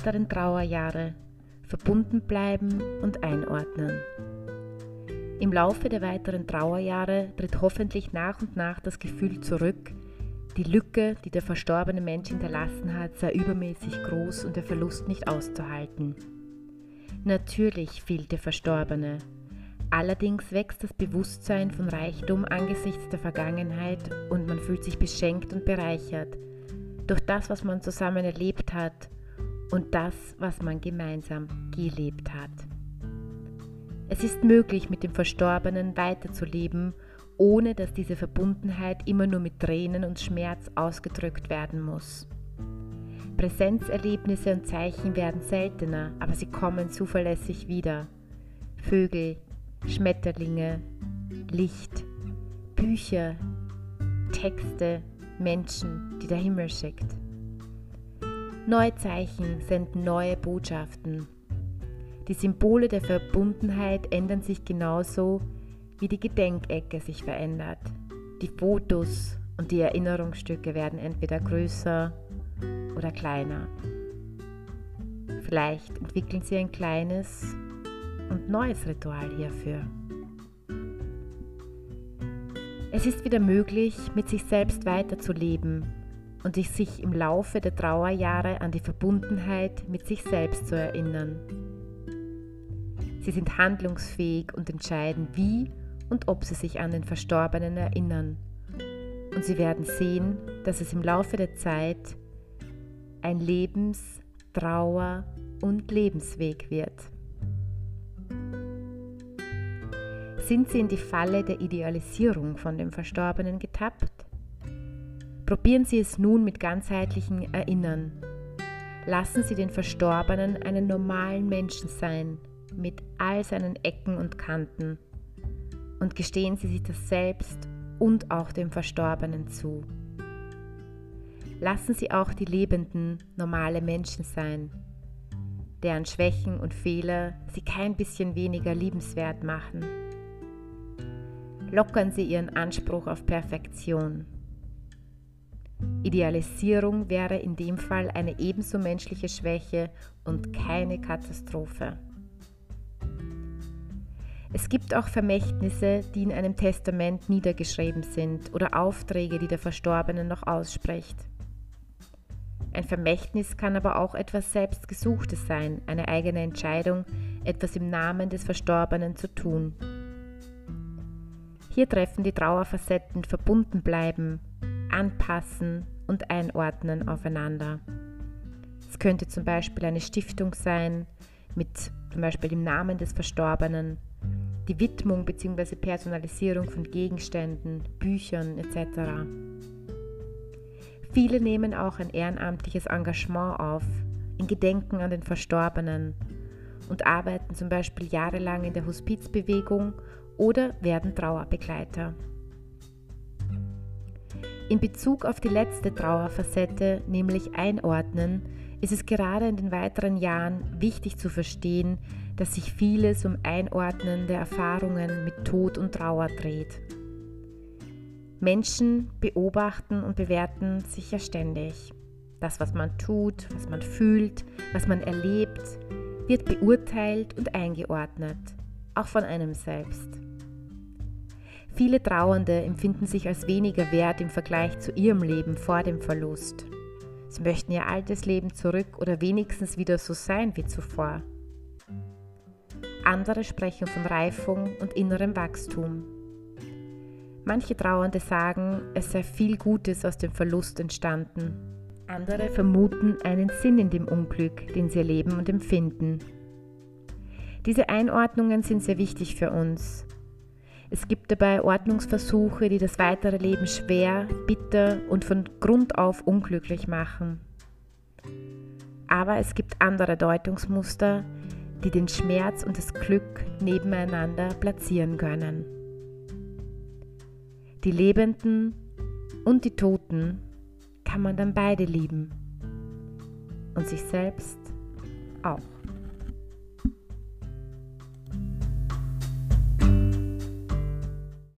weiteren Trauerjahre verbunden bleiben und einordnen. Im Laufe der weiteren Trauerjahre tritt hoffentlich nach und nach das Gefühl zurück, die Lücke, die der verstorbene Mensch hinterlassen hat, sei übermäßig groß und der Verlust nicht auszuhalten. Natürlich fehlt der Verstorbene. Allerdings wächst das Bewusstsein von Reichtum angesichts der Vergangenheit und man fühlt sich beschenkt und bereichert durch das, was man zusammen erlebt hat und das, was man gemeinsam gelebt hat. Es ist möglich, mit dem Verstorbenen weiterzuleben, ohne dass diese Verbundenheit immer nur mit Tränen und Schmerz ausgedrückt werden muss. Präsenzerlebnisse und Zeichen werden seltener, aber sie kommen zuverlässig wieder. Vögel, Schmetterlinge, Licht, Bücher, Texte, Menschen, die der Himmel schickt. Neue Zeichen senden neue Botschaften, die Symbole der Verbundenheit ändern sich genauso, wie die Gedenkecke sich verändert. Die Fotos und die Erinnerungsstücke werden entweder größer oder kleiner. Vielleicht entwickeln sie ein kleines und neues Ritual hierfür. Es ist wieder möglich, mit sich selbst weiterzuleben und sich im Laufe der Trauerjahre an die Verbundenheit mit sich selbst zu erinnern. Sie sind handlungsfähig und entscheiden, wie und ob sie sich an den Verstorbenen erinnern. Und sie werden sehen, dass es im Laufe der Zeit ein Lebens-, Trauer- und Lebensweg wird. Sind Sie in die Falle der Idealisierung von dem Verstorbenen getappt? Probieren Sie es nun mit ganzheitlichem Erinnern. Lassen Sie den Verstorbenen einen normalen Menschen sein mit all seinen Ecken und Kanten und gestehen Sie sich das selbst und auch dem Verstorbenen zu. Lassen Sie auch die Lebenden normale Menschen sein, deren Schwächen und Fehler Sie kein bisschen weniger liebenswert machen. Lockern Sie Ihren Anspruch auf Perfektion. Idealisierung wäre in dem Fall eine ebenso menschliche Schwäche und keine Katastrophe. Es gibt auch Vermächtnisse, die in einem Testament niedergeschrieben sind oder Aufträge, die der Verstorbene noch ausspricht. Ein Vermächtnis kann aber auch etwas Selbstgesuchtes sein, eine eigene Entscheidung, etwas im Namen des Verstorbenen zu tun. Hier treffen die Trauerfacetten verbunden bleiben, anpassen und einordnen aufeinander. Es könnte zum Beispiel eine Stiftung sein, mit zum Beispiel im Namen des Verstorbenen die Widmung bzw. Personalisierung von Gegenständen, Büchern etc. Viele nehmen auch ein ehrenamtliches Engagement auf, in Gedenken an den Verstorbenen und arbeiten zum Beispiel jahrelang in der Hospizbewegung oder werden Trauerbegleiter. In Bezug auf die letzte Trauerfacette, nämlich Einordnen, ist es gerade in den weiteren Jahren wichtig zu verstehen, dass sich vieles um Einordnen der Erfahrungen mit Tod und Trauer dreht. Menschen beobachten und bewerten sich ja ständig. Das, was man tut, was man fühlt, was man erlebt, wird beurteilt und eingeordnet, auch von einem selbst. Viele Trauernde empfinden sich als weniger wert im Vergleich zu ihrem Leben vor dem Verlust. Sie möchten ihr altes Leben zurück oder wenigstens wieder so sein wie zuvor. Andere sprechen von Reifung und innerem Wachstum. Manche Trauernde sagen, es sei viel Gutes aus dem Verlust entstanden. Andere vermuten einen Sinn in dem Unglück, den sie erleben und empfinden. Diese Einordnungen sind sehr wichtig für uns. Es gibt dabei Ordnungsversuche, die das weitere Leben schwer, bitter und von Grund auf unglücklich machen. Aber es gibt andere Deutungsmuster, die den Schmerz und das Glück nebeneinander platzieren können. Die Lebenden und die Toten kann man dann beide lieben und sich selbst auch.